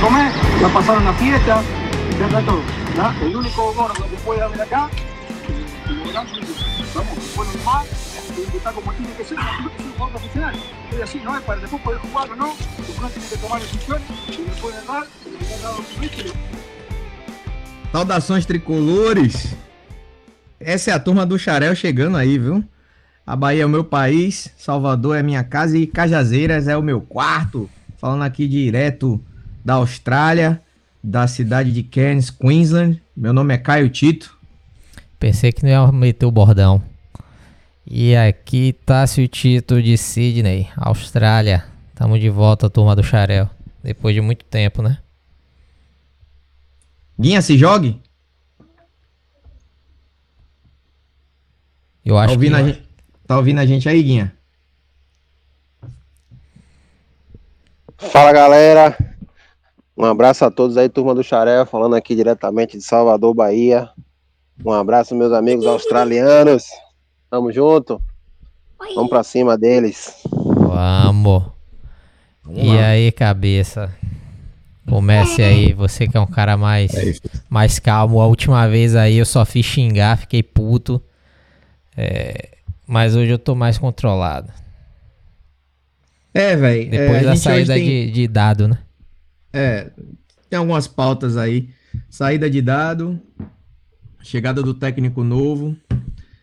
que que comer, va a pasar una fiesta, ya está todo. ¿ya? El único gordo que puede haber acá, vamos, lo demás, tiene que estar como tiene que ser, no es un jugador profesional. Es así, no es para después poder jugar o no, uno tiene que tomar decisiones, y le pueden dar, y le han dado Saudações tricolores! Essa é a turma do Xarel chegando aí, viu? A Bahia é o meu país, Salvador é minha casa e Cajazeiras é o meu quarto. Falando aqui direto da Austrália, da cidade de Cairns, Queensland. Meu nome é Caio Tito. Pensei que não ia meter o bordão. E aqui tá o Tito de Sydney, Austrália. Tamo de volta, turma do Xarel. Depois de muito tempo, né? Guinha, se jogue. Eu Tá acho ouvindo, que a gente, tá ouvindo a gente aí, Guinha? Fala galera, um abraço a todos aí, turma do Xarel, falando aqui diretamente de Salvador, Bahia. Um abraço, meus amigos australianos. Tamo junto. Vamos pra cima deles. Vamos. E aí, cabeça? Comece aí, você que é um cara mais, mais calmo. A última vez aí eu só fiz xingar, fiquei puto. É, mas hoje eu tô mais controlado. É, velho. Depois é, da saída tem- de, de dado, né? É, tem algumas pautas aí. Saída de dado, chegada do técnico novo,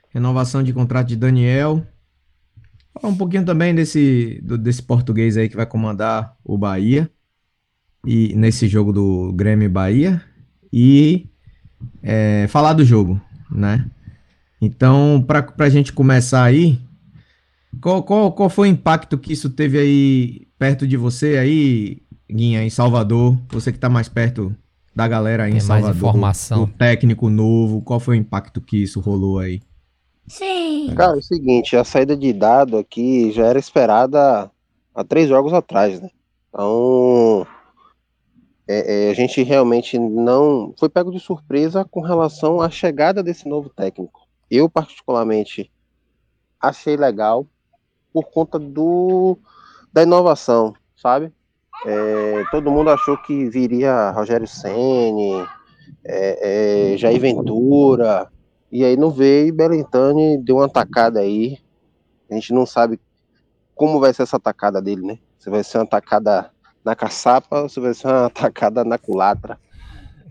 renovação de contrato de Daniel. Falar um pouquinho também desse, do- desse português aí que vai comandar o Bahia. E nesse jogo do Grêmio Bahia. E é, falar do jogo, né? Então, para a gente começar aí, qual, qual, qual foi o impacto que isso teve aí perto de você aí, Guinha, em Salvador? Você que tá mais perto da galera aí em Tem mais Salvador. informação. O técnico novo, qual foi o impacto que isso rolou aí? Sim. Cara, é o seguinte, a saída de dado aqui já era esperada há três jogos atrás, né? Então, é, é, a gente realmente não foi pego de surpresa com relação à chegada desse novo técnico. Eu, particularmente, achei legal por conta do da inovação, sabe? É, todo mundo achou que viria Rogério Ceni, é, é, Jair Ventura, e aí não veio e Belintani deu uma atacada aí. A gente não sabe como vai ser essa atacada dele, né? Se vai ser uma atacada na caçapa ou se vai ser uma atacada na culatra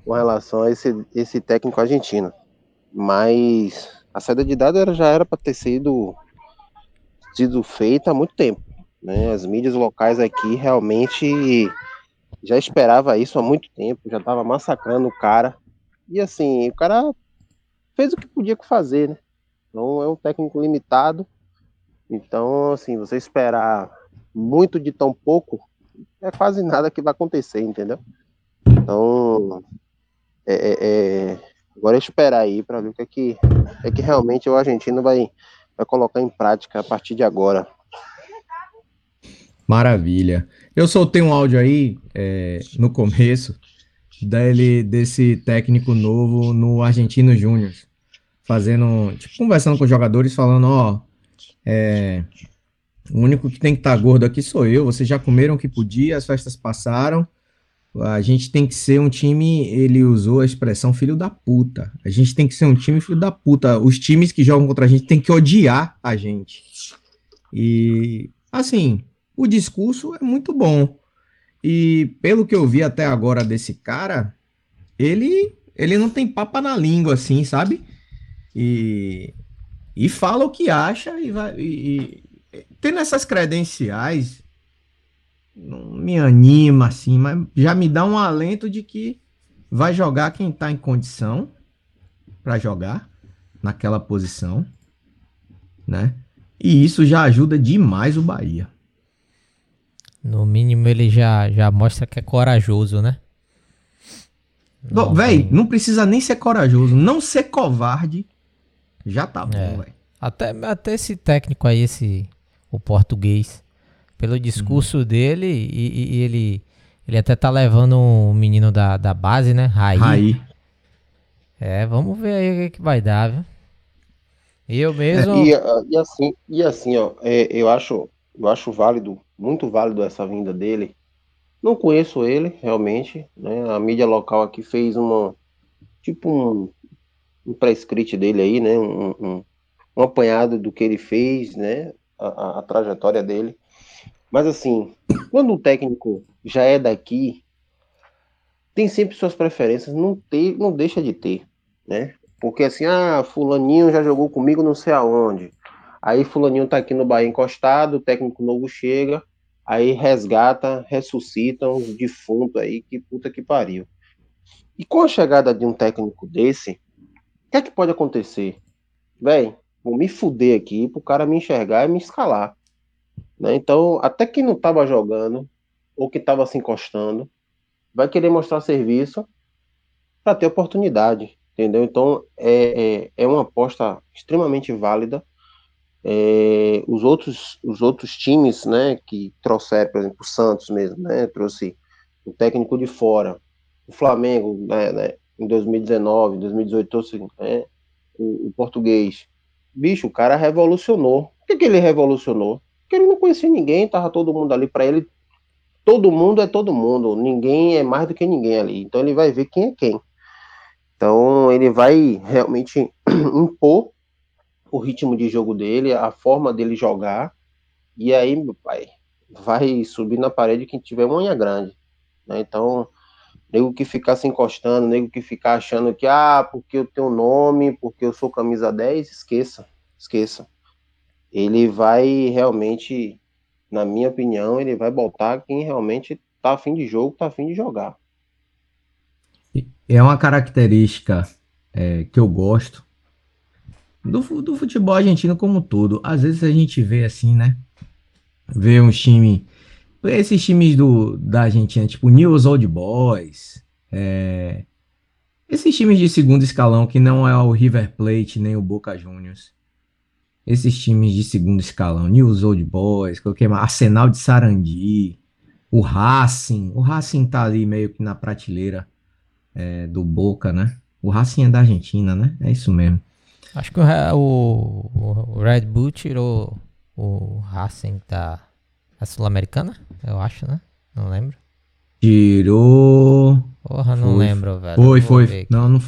com relação a esse, esse técnico argentino. Mas a saída de dado era, já era para ter sido, sido feita há muito tempo. Né? As mídias locais aqui realmente já esperava isso há muito tempo, já estava massacrando o cara. E assim, o cara fez o que podia fazer, né? Então é um técnico limitado. Então, assim, você esperar muito de tão pouco é quase nada que vai acontecer, entendeu? Então, é, é- é- agora é esperar aí para ver o que é que, é que realmente o argentino vai, vai colocar em prática a partir de agora. Maravilha. Eu soltei um áudio aí é, no começo dele, desse técnico novo no Argentino Júnior, fazendo, tipo, conversando com os jogadores, falando, ó, é, o único que tem que estar gordo aqui sou eu, vocês já comeram o que podia, as festas passaram, a gente tem que ser um time, ele usou a expressão filho da puta, a gente tem que ser um time filho da puta, os times que jogam contra a gente tem que odiar a gente. E, assim, o discurso é muito bom. E pelo que eu vi até agora desse cara, ele ele não tem papa na língua assim, sabe? E e fala o que acha e vai e, e- tendo essas credenciais não me anima assim, mas já me dá um alento de que vai jogar quem tá em condição para jogar naquela posição, né? E isso já ajuda demais o Bahia. No mínimo ele já, já mostra que é corajoso, né? Não, Véi, não precisa nem ser corajoso. Não ser covarde já tá bom, É. velho. Até, até esse técnico aí, esse, o português, pelo discurso dele, e, e- e ele, ele até tá levando um menino da, da base, né? Raí. Raí. É, vamos ver aí o que, que vai dar, viu? Eu mesmo. E, ah, e assim, e assim, ó, é, eu acho, eu acho válido, muito válido essa vinda dele. Não conheço ele, realmente. Né? A mídia local aqui fez uma. Tipo um, um pré-script dele aí, né? Um, um, um, apanhado do que ele fez, né? A, a, a, trajetória dele. Mas assim, quando o técnico já é daqui, tem sempre suas preferências, não, ter, não deixa de ter, né? Porque assim, ah, fulaninho já jogou comigo não sei aonde. Aí fulaninho tá aqui no Bahia encostado, o técnico novo chega, aí resgata, ressuscita um defunto aí, que puta que pariu. E com a chegada de um técnico desse, o que é que pode acontecer? Véi, vou me fuder aqui pro cara me enxergar e me escalar. Né? Então, até quem não tava jogando, ou que tava se encostando, vai querer mostrar serviço para ter oportunidade entendeu? Então é, é, é uma aposta extremamente válida. É, os outros os outros times, né, que trouxeram, por exemplo, o Santos mesmo, né, trouxe o técnico de fora, o Flamengo, né, né em 2019, 2018 trouxe né, o, o, português. Bicho, o cara revolucionou. Por que, que ele revolucionou? Porque ele não conhecia ninguém, tava todo mundo ali para ele. Todo mundo é todo mundo, ninguém é mais do que ninguém ali. Então ele vai ver quem é quem. Então ele vai realmente impor o ritmo de jogo dele, a forma dele jogar, e aí, meu pai, vai subir na parede quem tiver uma unha grande. Né? Então, nego que ficar se encostando, nego que ficar achando que, ah, porque eu tenho nome, porque eu sou camisa 10, esqueça, esqueça. Ele vai realmente, na minha opinião, ele vai botar quem realmente tá afim de jogo, tá afim de jogar é uma característica é, que eu gosto do, do futebol argentino como um todo. Às vezes a gente vê assim, né? Vê um time. Esses times do, da Argentina, tipo News Old Boys, é, esses times de segundo escalão que não é o River Plate nem o Boca Juniors. Esses times de segundo escalão, News Old Boys, qualquer Arsenal de Sarandi, o Racing, o Racing tá ali meio que na prateleira é, do Boca, né? O Racing é da Argentina, né? É isso mesmo. Acho que o, o, o Red Bull tirou o Racing da, da Sul-Americana, eu acho, né? Não lembro. Tirou. Porra, não foi, lembro, velho. Foi, foi. Não, não,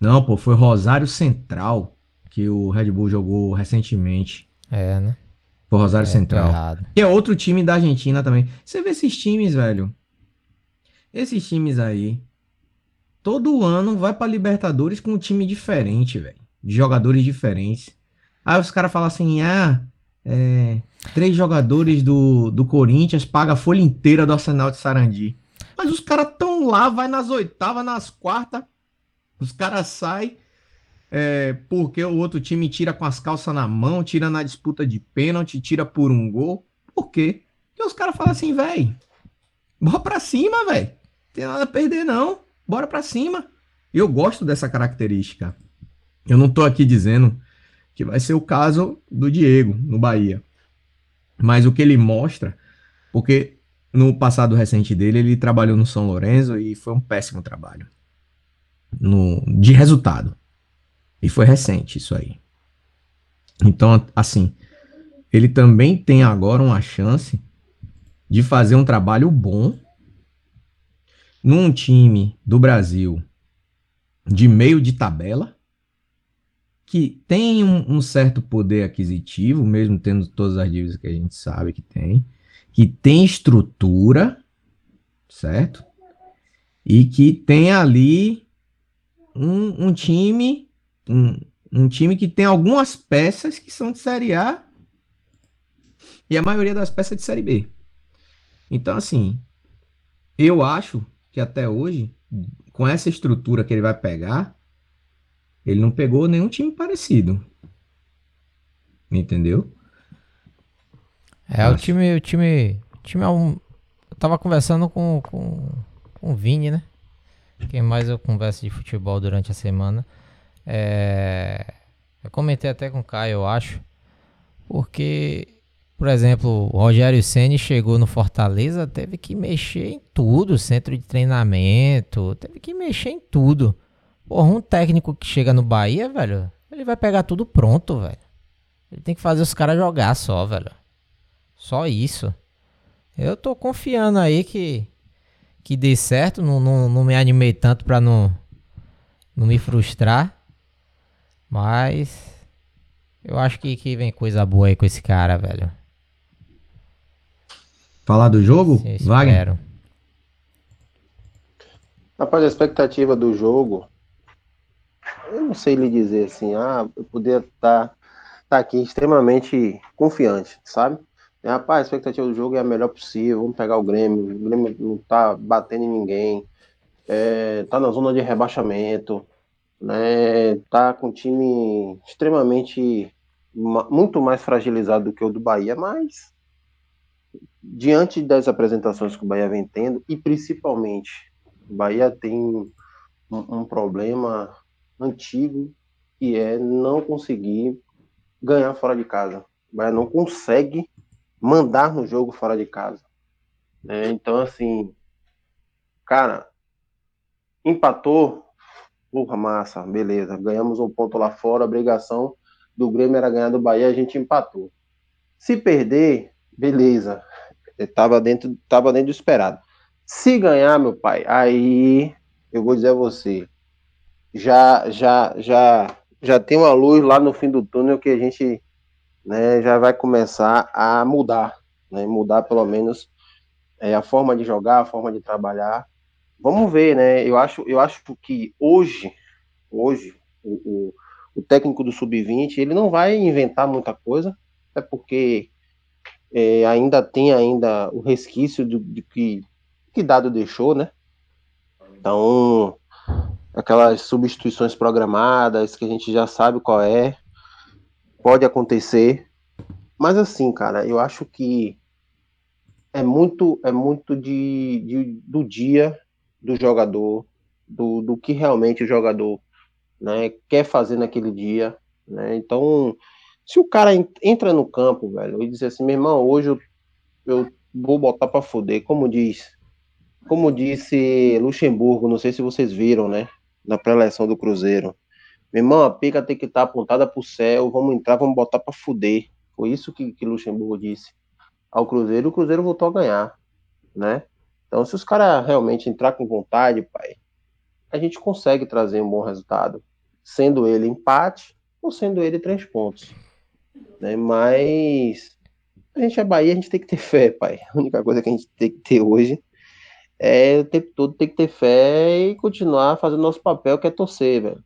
não, pô, foi Rosário Central que o Red Bull jogou recentemente. É, né? Foi Rosário é, Central. Que é outro time da Argentina também. Você vê esses times, velho. Esses times aí todo ano vai pra Libertadores com um time diferente, velho. De jogadores diferentes. Aí os caras falam assim: ah, é, três jogadores do, do Corinthians paga a folha inteira do Arsenal de Sarandi. Mas os caras tão lá, vai nas oitavas, nas quartas. Os caras saem é, porque o outro time tira com as calças na mão, tira na disputa de pênalti, tira por um gol. Por quê? Porque os caras falam assim, velho, bora pra cima, velho. Tem nada a perder, não bora para cima. Eu gosto dessa característica. Eu não tô aqui dizendo que vai ser o caso do Diego no Bahia. Mas o que ele mostra, porque no passado recente dele ele trabalhou no São Lourenço e foi um péssimo trabalho no, de resultado. E foi recente isso aí. Então, assim, ele também tem agora uma chance de fazer um trabalho bom num time do Brasil de meio de tabela, que tem um, um, certo poder aquisitivo, mesmo tendo todas as dívidas que a gente sabe que tem, que tem estrutura, certo? E que tem ali um, um time, um, um time que tem algumas peças que são de Série A e a maioria das peças de Série B. Então, assim, eu acho que até hoje, com essa estrutura que ele vai pegar, ele não pegou nenhum time parecido. Entendeu? É, Acho. o time, o time, o time é um, eu tava conversando com, com, com o Vini, né? Quem mais eu converso de futebol durante a semana. É, eu comentei até com o Caio, eu acho. Porque por exemplo, o Rogério Ceni chegou no Fortaleza, teve que mexer em tudo, centro de treinamento, teve que mexer em tudo. Porra, um técnico que chega no Bahia, velho, ele vai pegar tudo pronto, velho. Ele tem que fazer os caras jogar só, velho. Só isso. Eu tô confiando aí que, que dê certo. Não, não, não me animei tanto pra não, não me frustrar. Mas eu acho que, que vem coisa boa aí com esse cara, velho. Falar do jogo? Wagner? Rapaz, a expectativa do jogo, eu não sei lhe dizer assim, ah, eu poderia estar tá, tá aqui extremamente confiante, sabe? Rapaz, a expectativa do jogo é a melhor possível, vamos pegar o Grêmio, o Grêmio não tá batendo em ninguém, é, tá na zona de rebaixamento, né, tá com um time extremamente, muito mais fragilizado do que o do Bahia, mas diante das apresentações que o Bahia vem tendo, e principalmente o Bahia tem um, um problema antigo que é não conseguir ganhar fora de casa. O Bahia não consegue mandar no jogo fora de casa. Né? Então, assim, cara, empatou, porra, massa, beleza. Ganhamos um ponto lá fora, a obrigação do Grêmio era ganhar do Bahia, a gente empatou. Se perder, beleza. Tava dentro, tava dentro do esperado. Se ganhar, meu pai, aí eu vou dizer a você, já, já, já, já tem uma luz lá no fim do túnel que a gente né, já vai começar a mudar, né, mudar pelo menos é, a forma de jogar, a forma de trabalhar. Vamos ver, né? Eu acho, eu acho que hoje, hoje o, o, o técnico do sub-20 ele não vai inventar muita coisa, é porque é, ainda tem ainda o resquício do, de que que dado deixou, né? Então, aquelas substituições programadas que a gente já sabe qual é, pode acontecer. Mas assim, cara, eu acho que é muito é muito de, de do dia do jogador, do, do que realmente o jogador né, quer fazer naquele dia. Né? Então, se o cara entra no campo, velho, e diz assim, meu irmão, hoje eu, eu vou botar para foder, como diz como disse Luxemburgo, não sei se vocês viram, né? Na pré-eleição do Cruzeiro. Meu irmão, a pica tem que estar tá apontada para o céu, vamos entrar, vamos botar para fuder. Foi isso que, que Luxemburgo disse ao Cruzeiro, o Cruzeiro voltou a ganhar, né? Então, se os caras realmente entrar com vontade, pai, a gente consegue trazer um bom resultado, sendo ele empate ou sendo ele três pontos, né? Mas a gente é Bahia, a gente tem que ter fé, pai. A única coisa que a gente tem que ter hoje é o tempo todo tem que ter fé e continuar fazendo nosso papel, que é torcer, velho.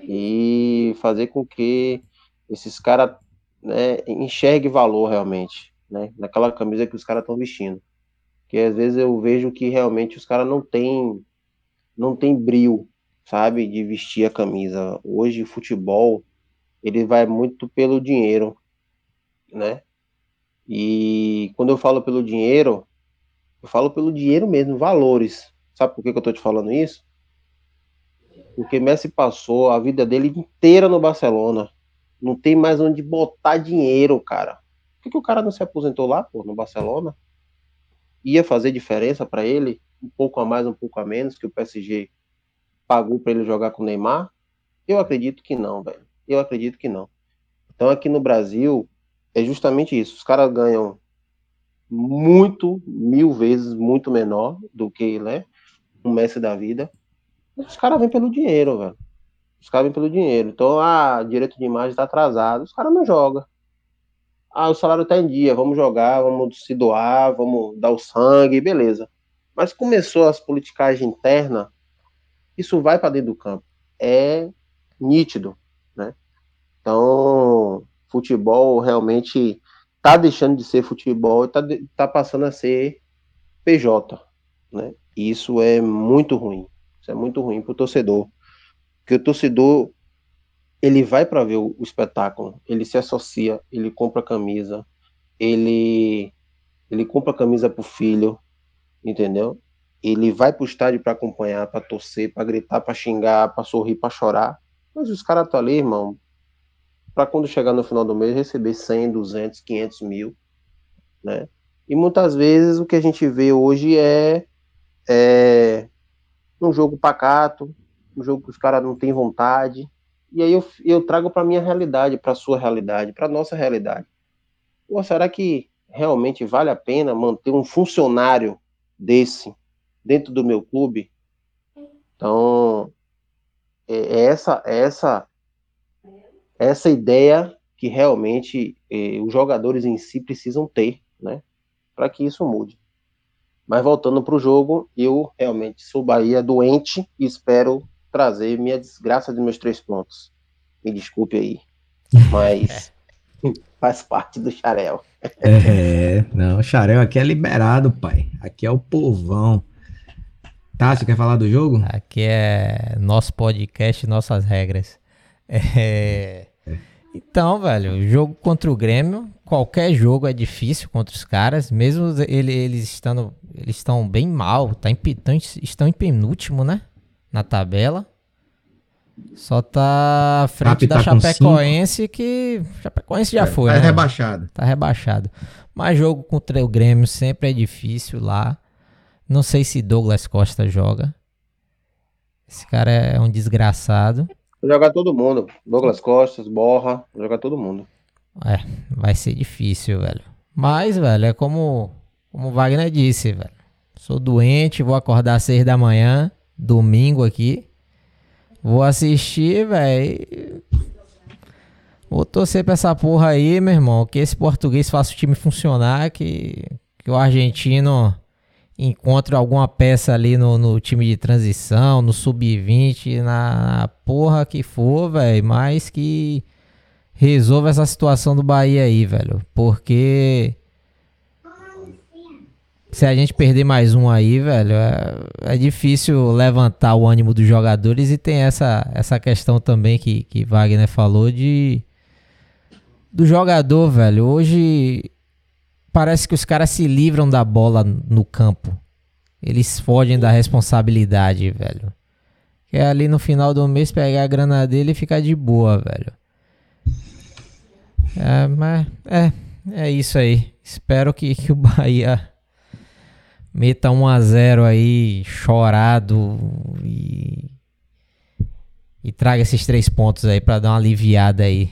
E fazer com que esses caras né, enxerguem valor realmente, né? Naquela camisa que os caras estão vestindo. Que às vezes eu vejo que realmente os caras não têm não tem brilho, sabe, de vestir a camisa. Hoje futebol ele vai muito pelo dinheiro, né? E quando eu falo pelo dinheiro, eu falo pelo dinheiro mesmo, valores. Sabe por que, que eu tô te falando isso? Porque Messi passou a vida dele inteira no Barcelona. Não tem mais onde botar dinheiro, cara. Por que, que o cara não se aposentou lá, pô, no Barcelona? Ia fazer diferença para ele? Um pouco a mais, um pouco a menos, que o PSG pagou para ele jogar com o Neymar? Eu acredito que não, velho. Eu acredito que não. Então aqui no Brasil é justamente isso. Os caras ganham muito, mil vezes muito menor do que né, um Messi da vida. Os caras vêm pelo dinheiro, velho. Os caras vêm pelo dinheiro. Então, ah, direito de imagem está atrasado. Os caras não jogam. Ah, o salário está em dia, vamos jogar, vamos se doar, vamos dar o sangue, beleza. Mas começou as politicagens internas, isso vai para dentro do campo. É nítido, né? Então, futebol realmente tá deixando de ser futebol e tá, tá passando a ser PJ, né? E isso é muito ruim. Isso é muito ruim pro torcedor. Porque o torcedor, ele vai para ver o, o, espetáculo, ele se associa, ele compra camisa, ele ele compra camisa pro filho, entendeu? Ele vai pro estádio para acompanhar, para torcer, para gritar, para xingar, para sorrir, para chorar. Mas os caras estão ali, irmão, para quando chegar no final do mês receber 100, 200, 500 mil, né? E muitas vezes o que a gente vê hoje é, é um jogo pacato, um jogo que os caras não têm vontade. E aí eu, eu trago para minha realidade, para sua realidade, para nossa realidade. Ou será que realmente vale a pena manter um funcionário desse dentro do meu clube. Então, é, é essa, é essa, essa ideia que realmente eh, os jogadores em si precisam ter, né, para que isso mude. Mas voltando para o jogo, eu realmente sou Bahia doente e espero trazer minha desgraça de meus três pontos. Me desculpe aí, mas faz parte do xarel. É, não, o xarel aqui é liberado, pai. Aqui é o povão. Tá, você quer falar do jogo? Aqui é nosso podcast, nossas regras. É... Então, velho, jogo contra o Grêmio, qualquer jogo é difícil contra os caras, mesmo ele, eles estando, eles estão bem mal, tá em, estão em penúltimo, né? Na tabela. Só tá à frente da tá Chapecoense que Chapecoense já é, foi, tá né? rebaixado. Tá rebaixado. Mas jogo contra o Grêmio sempre é difícil lá. Não sei se Douglas Costa joga. Esse cara é um desgraçado. Jogar todo mundo. Douglas Costa, Borra, jogar todo mundo. É, vai ser difícil, velho. Mas, velho, é como, como o Wagner disse, velho. Sou doente, vou acordar às seis da manhã, domingo aqui. Vou assistir, velho. Vou torcer pra essa porra aí, meu irmão. Que esse português faça o time funcionar. Que, que o argentino encontre alguma peça ali no, no time de transição, no sub-20, na, na, porra que for, velho, mas que resolva essa situação do Bahia aí, velho, porque se a gente perder mais um aí, velho, é, é, difícil levantar o ânimo dos jogadores e tem essa, essa questão também que, que Wagner falou de do jogador, velho. Hoje parece que os caras se livram da bola no campo. Eles fogem da responsabilidade, velho. Que é ali no final do mês pegar a grana dele e ficar de boa, velho. É, mas é, é isso aí. Espero que, que o Bahia meta 1 a 0 aí, chorado e e traga esses três pontos aí para dar uma aliviada aí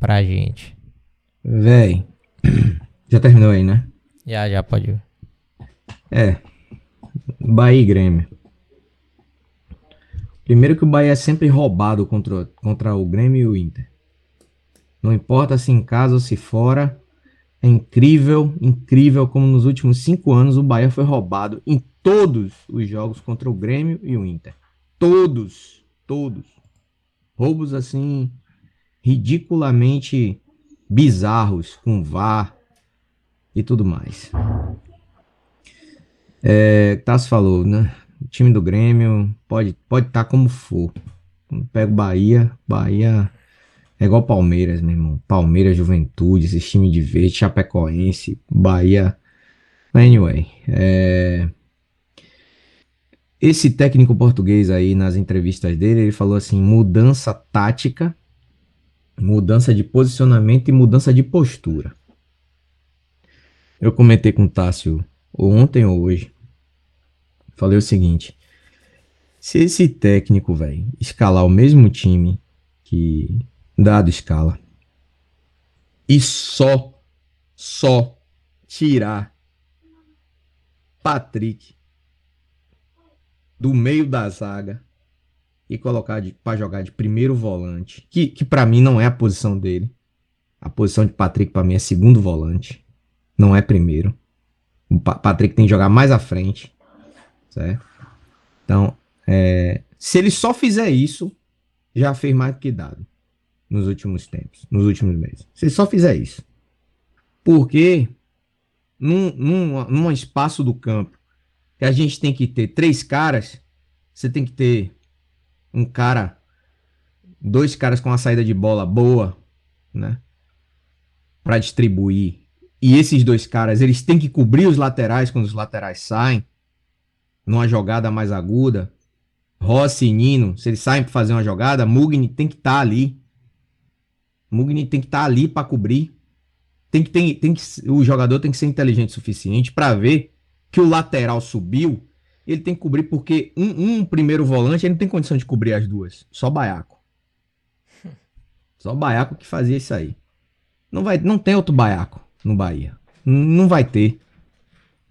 pra gente. Véi, já terminou aí, né? Já, já pode ir. É. Bahia e Grêmio. Primeiro que o Bahia é sempre roubado contra, contra o Grêmio e o Inter. Não importa se em casa ou se fora. É incrível, incrível como nos últimos cinco anos o Bahia foi roubado em todos os jogos contra o Grêmio e o Inter. Todos, todos. Roubos assim ridiculamente bizarros, com VAR e tudo mais. É, Tassi falou, né? O time do Grêmio pode pode estar tá como for. Pega o Bahia, Bahia é igual Palmeiras, meu irmão. Palmeiras, Juventude, esse time de verde, Chapecoense, Bahia. Anyway, é... esse técnico português aí nas entrevistas dele, ele falou assim: mudança tática mudança de posicionamento e mudança de postura. Eu comentei com o Tássio ontem ou hoje. Falei o seguinte: se esse técnico, velho, escalar o mesmo time que dado escala e só só tirar Patrick do meio da zaga e colocar para jogar de primeiro volante, que, que para mim não é a posição dele. A posição de Patrick para mim é segundo volante, não é primeiro. O pa Patrick tem que jogar mais à frente, certo? Então, é, se ele só fizer isso, já fez mais do que dado nos últimos tempos, nos últimos meses. Se ele só fizer isso. Porque num, num, num espaço do campo que a gente tem que ter três caras, você tem que ter um cara, dois caras com uma saída de bola boa, né? Para distribuir. E esses dois caras, eles têm que cobrir os laterais quando os laterais saem, numa jogada mais aguda. Rossi e Nino, se eles saem para fazer uma jogada, Mugni tem que estar tá ali. Mugni tem que estar tá ali para cobrir. Tem que, tem, tem que, o jogador tem que ser inteligente o suficiente para ver que o lateral subiu ele tem que cobrir porque um, um, primeiro volante ele não tem condição de cobrir as duas. Só Baiaco. Só Baiaco que fazia isso aí. Não, vai, não tem outro Baiaco no Bahia. Não vai ter.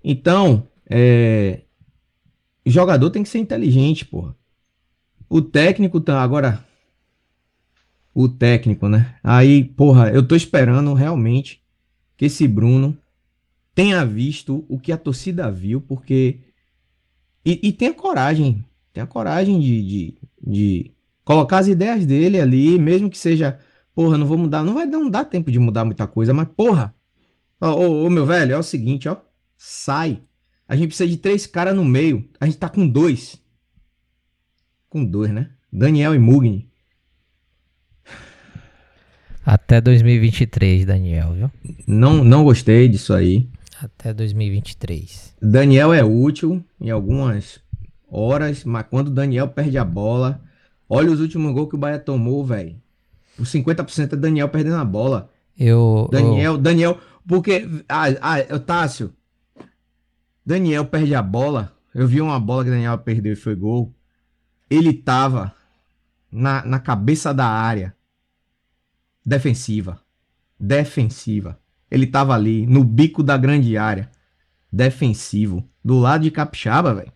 Então, é, jogador tem que ser inteligente, porra. O técnico tá agora. O técnico, né? Aí, porra, eu tô esperando realmente que esse Bruno tenha visto o que a torcida viu, porque. E, e tenha coragem. Tenha coragem de, de, de, colocar as ideias dele ali, mesmo que seja. Porra, não vou mudar. Não vai não dar tempo de mudar muita coisa, mas, porra. Ô, ô, ô meu velho, é o seguinte, ó. Sai. A gente precisa de três caras no meio. A gente tá com dois. Com dois, né? Daniel e Mugni. Até 2023, Daniel, viu? Não, não gostei disso aí. Até 2023. Daniel é útil em algumas horas, mas quando o Daniel perde a bola, olha os últimos gols que o Bahia tomou, velho. Por 50% é Daniel perdendo a bola. Eu. Daniel, eu... Daniel, porque. Ah, ah, Tássio, Daniel perde a bola. Eu vi uma bola que Daniel perdeu e foi gol. Ele tava na, na cabeça da área defensiva. Defensiva. Ele tava ali no bico da grande área. Defensivo. Do lado de Capixaba, velho.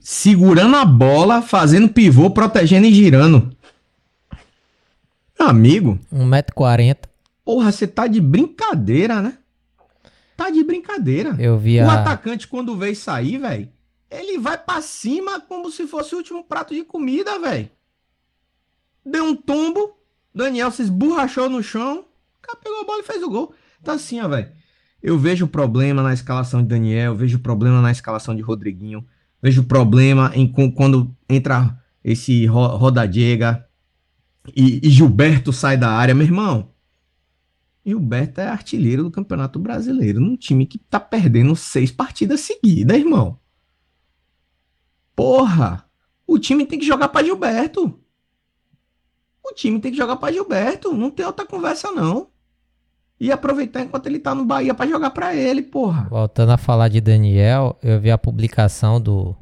Segurando a bola, fazendo pivô, protegendo e girando. Amigo. 1,40m. Porra, você tá de brincadeira, né? Tá de brincadeira. Eu vi a... O atacante, quando veio sair, velho, ele vai para cima como se fosse o último prato de comida, velho. Deu um tombo, Daniel se esborrachou no chão, o cara pegou a bola e fez o gol. Tá assim, ó, velho. Eu vejo problema na escalação de Daniel, vejo problema na escalação de Rodriguinho, vejo problema em quando entra esse Rodadiega e, e Gilberto sai da área, meu irmão. O Beto é artilheiro do Campeonato Brasileiro, num time que tá perdendo seis partidas seguidas, irmão. Porra! O time tem que jogar para Gilberto. O time tem que jogar para Gilberto. Não tem outra conversa, não. E aproveitar enquanto ele tá no Bahia para jogar para ele, porra. Voltando a falar de Daniel, eu vi a publicação do,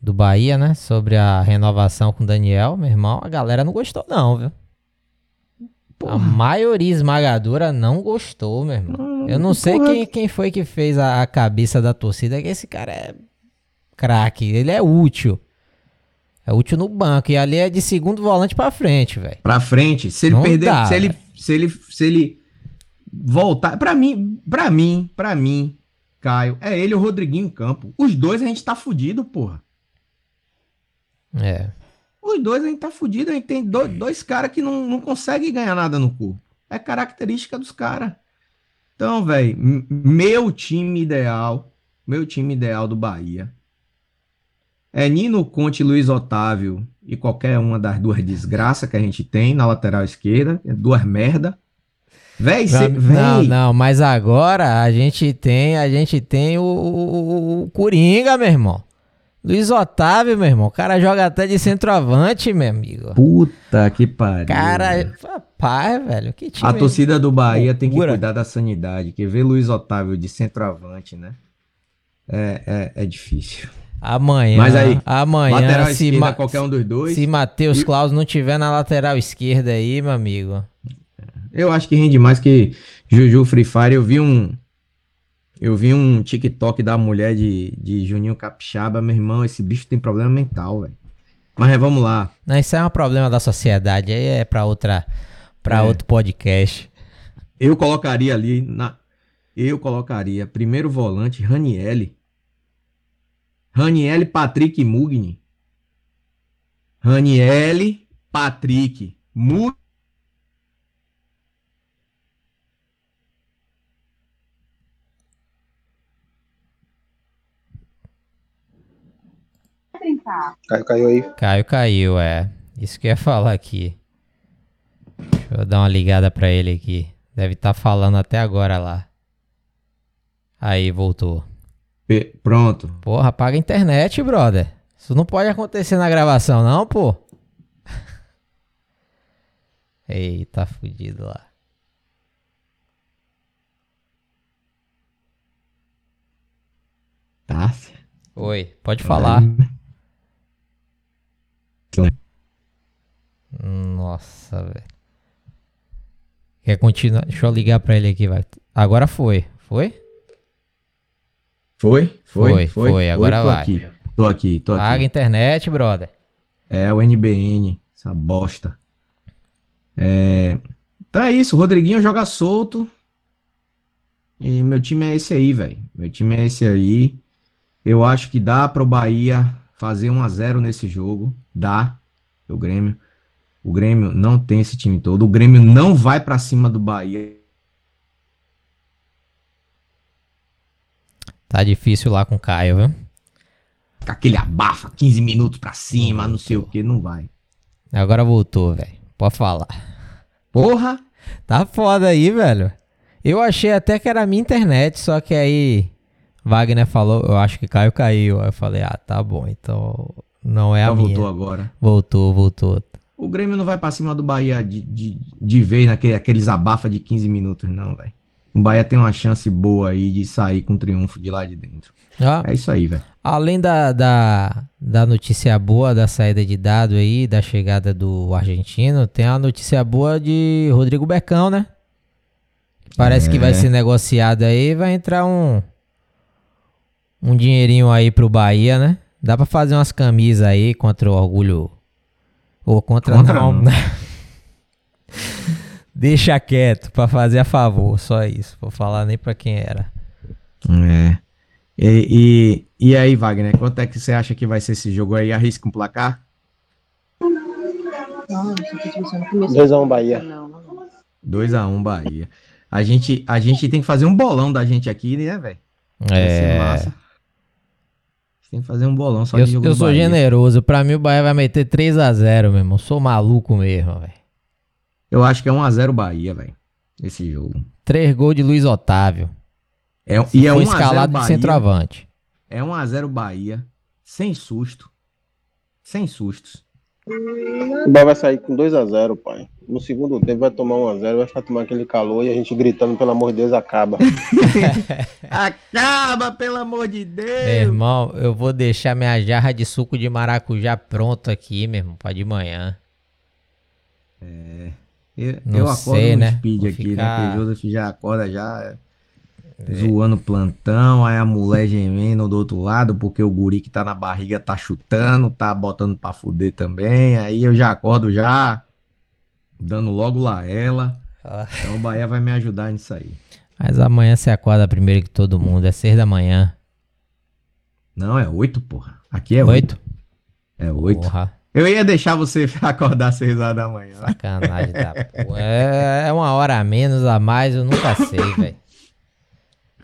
do Bahia, né? Sobre a renovação com Daniel. Meu irmão, a galera não gostou, não, viu? Porra. A maioria esmagadora não gostou, meu irmão. Hum, eu não sei quem, quem foi que fez a, a cabeça da torcida, que esse cara é craque, ele é útil. É útil no banco. E ali é de segundo volante pra frente, velho. Pra frente. Se ele não perder. Dá, se, ele, se ele. Se ele voltar. Pra mim, pra mim, pra mim, Caio, é ele e o Rodriguinho em campo. Os dois a gente tá fudido, porra. É. Os dois a gente tá fudido, a gente tem dois, dois caras que não, não conseguem ganhar nada no corpo. É característica dos caras. Então, velho, meu time ideal, meu time ideal do Bahia é Nino Conte, Luiz Otávio e qualquer uma das duas desgraças que a gente tem na lateral esquerda, é duas merda. Véi, cê, véi. Não, não, mas agora a gente tem, a gente tem o, o, o Coringa, meu irmão. Luiz Otávio, meu irmão, o cara joga até de centroavante, meu amigo. Puta que pariu. Cara, rapaz, velho, que time. A torcida do Bahia tem que cuidar da sanidade, que ver Luiz Otávio de centroavante, né? É, é, é difícil. Amanhã. Mas aí, amanhã, lateral se esquerda, qualquer um dos dois. Se Matheus e... Klaus não tiver na lateral esquerda aí, meu amigo. Eu acho que rende mais que Juju Free Fire. Eu vi um, eu vi um TikTok da mulher de, de Juninho Capixaba, meu irmão, esse bicho tem problema mental, velho. Mas é, vamos lá. Não, isso é um problema da sociedade, aí é para outra para é. outro podcast. Eu colocaria ali na eu colocaria primeiro volante Ranielli. Ranielli, Patrick Mugni. Ranielli, Patrick Mugni Caio caiu aí. Caio caiu, é. Isso que eu ia falar aqui. Deixa eu dar uma ligada pra ele aqui. Deve estar tá falando até agora lá. Aí, voltou. P pronto. Porra, apaga a internet, brother. Isso não pode acontecer na gravação, não, pô. Eita, tá fudido lá. Tá. Oi, pode falar. Nossa, velho. Quer continuar? Deixa eu ligar pra ele aqui, vai. Agora foi. Foi? Foi? Foi? Foi, foi. foi. Agora tô vai. Aqui. Tô aqui, tô aqui. Paga internet, brother. É, o NBN. Essa bosta. É... Então é isso. O Rodriguinho joga solto. E meu time é esse aí, velho. Meu time é esse aí. Eu acho que dá pro Bahia fazer 1 a 0 nesse jogo. Dá. O Grêmio. O Grêmio não tem esse time todo. O Grêmio não vai para cima do Bahia. Tá difícil lá com o Caio, viu? Aquele abafa, 15 minutos pra cima, não, não sei o que, não vai. Agora voltou, velho. Pode falar. Porra! Tá foda aí, velho. Eu achei até que era a minha internet, só que aí Wagner falou, eu acho que Caio caiu. Aí eu falei, ah, tá bom, então não é a minha. voltou agora. Voltou, voltou. O Grêmio não vai pra cima do Bahia de, de, de vez naquele, aqueles abafa de 15 minutos, não, velho. O Bahia tem uma chance boa aí de sair com triunfo de lá de dentro. Ah, é isso aí, velho. Além da, da, da notícia boa da saída de dado aí, da chegada do argentino, tem a notícia boa de Rodrigo Becão, né? Parece é. que vai é. ser negociado aí, vai entrar um um dinheirinho aí pro Bahia, né? Dá pra fazer umas camisas aí contra o orgulho. Ou contra, contra não, não. né? Deixa quieto pra fazer a favor, só isso. Vou falar nem pra quem era. É. E, e, e aí, Wagner, quanto é que você acha que vai ser esse jogo aí? Arrisca um placar? 2x1 um Bahia. 2x1 um Bahia. A gente, a gente tem que fazer um bolão da gente aqui, né, velho? É. Massa. Tem que fazer um bolão só eu, de jogo Eu sou Bahia. generoso. Pra mim o Bahia vai meter 3x0, meu irmão. Sou maluco mesmo, velho. Eu acho que é 1x0 Bahia, velho. Esse jogo. 3 gols de Luiz Otávio. É, e é um escalado Bahia, de centroavante. É 1x0 Bahia. Sem susto. Sem sustos. O Bahia vai sair com 2x0, pai. No segundo tempo vai tomar 1x0, vai ficar tomando aquele calor e a gente gritando, pelo amor de Deus, acaba. acaba, pelo amor de Deus! Meu irmão, eu vou deixar minha jarra de suco de maracujá pronto aqui, meu irmão, pra de manhã. É. Eu, eu acordo sei, no né? speed vou aqui, né? ficar... né? Porque o Joseph já acorda já é. Zoando plantão, aí a mulher gemendo do outro lado, porque o guri que tá na barriga tá chutando, tá botando pra fuder também. Aí eu já acordo já dando logo lá ela. Ah. Então o Bahia vai me ajudar nisso aí. Mas amanhã você acorda primeiro que todo mundo, é seis da manhã. Não, é oito, porra. Aqui é oito. É oito. Porra. Eu ia deixar você acordar às seis horas da manhã. Sacanagem da porra. É, é uma hora a menos, a mais, eu nunca sei, velho.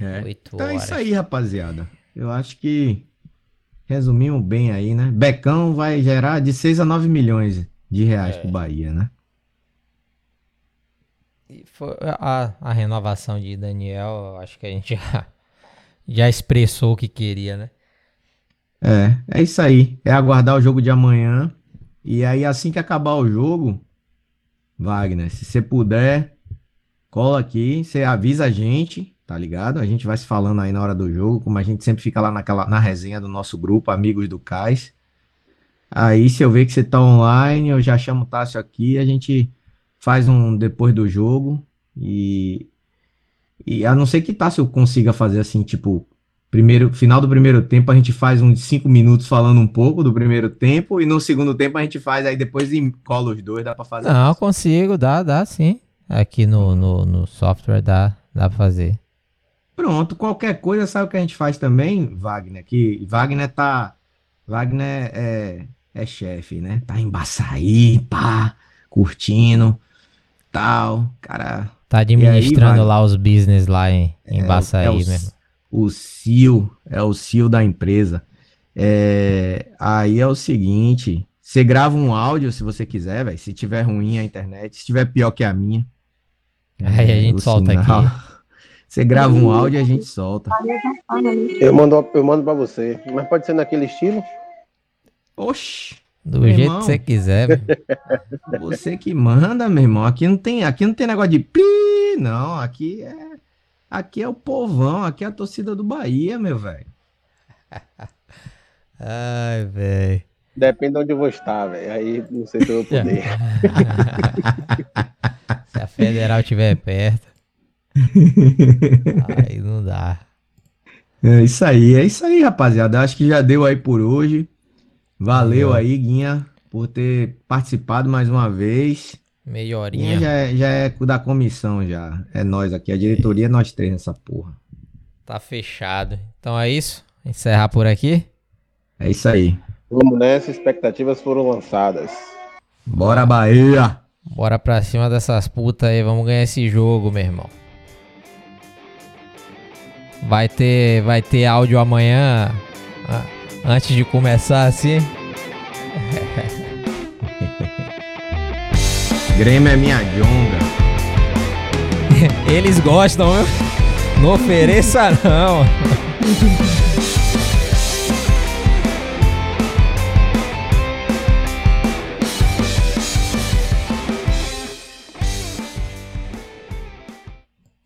É. Oito então horas. é isso aí, rapaziada. Eu acho que resumimos bem aí, né? Becão vai gerar de 6 a 9 milhões de reais é. pro Bahia, né? foi a, a renovação de Daniel, acho que a gente já, já expressou o que queria, né? É, é isso aí. É aguardar o jogo de amanhã. E aí, assim que acabar o jogo, Wagner, se você puder, cola aqui, você avisa a gente, tá ligado? A gente vai se falando aí na hora do jogo, como a gente sempre fica lá naquela, na resenha do nosso grupo, Amigos do Cais. Aí, se eu ver que você tá online, eu já chamo o Tássio aqui, a gente faz um depois do jogo e, e a não ser que Tássio consiga fazer assim, tipo, primeiro final do primeiro tempo a gente faz uns cinco minutos falando um pouco do primeiro tempo e no segundo tempo a gente faz aí depois cola os dois, dá para fazer. Não, isso. consigo, dá, dá sim. Aqui no, no, no software dá, dá pra fazer. Pronto, qualquer coisa, sabe o que a gente faz também, Wagner? Que Wagner tá. Wagner é, é chefe, né? Tá em Baçaí, pá, curtindo tal, cara. Tá administrando aí, lá os business lá em, em é, Baçaí é o, mesmo. O CEO, é o CEO da empresa. É, aí é o seguinte, você grava um áudio se você quiser, velho. Se tiver ruim a internet, se tiver pior que a minha. Aí a gente solta sinal. aqui. Você grava um áudio e a gente solta. Eu mando, eu mando pra você. Mas pode ser naquele estilo? Oxi. Do meu jeito irmão, que você quiser. Você que manda, meu irmão. Aqui não tem, aqui não tem negócio de pi, não. Aqui é, aqui é o povão, aqui é a torcida do Bahia, meu velho. Ai, velho. Depende de onde eu vou estar, velho. Aí não sei se eu vou poder. se a federal estiver perto. aí não dá. É isso aí, é isso aí, rapaziada. Acho que já deu aí por hoje. Valeu aí, Guinha, por ter participado mais uma vez. Meia horinha. Já é, já é da comissão, já. É nós aqui. A diretoria é nós três nessa porra. Tá fechado. Então é isso? Encerrar por aqui? É isso aí. Vamos nessa, expectativas foram lançadas. Bora, Bahia! Bora pra cima dessas putas aí, vamos ganhar esse jogo, meu irmão. Vai ter, vai ter áudio amanhã, antes de começar assim. Grêmio é minha jonga. Eles gostam, viu? Não ofereça não.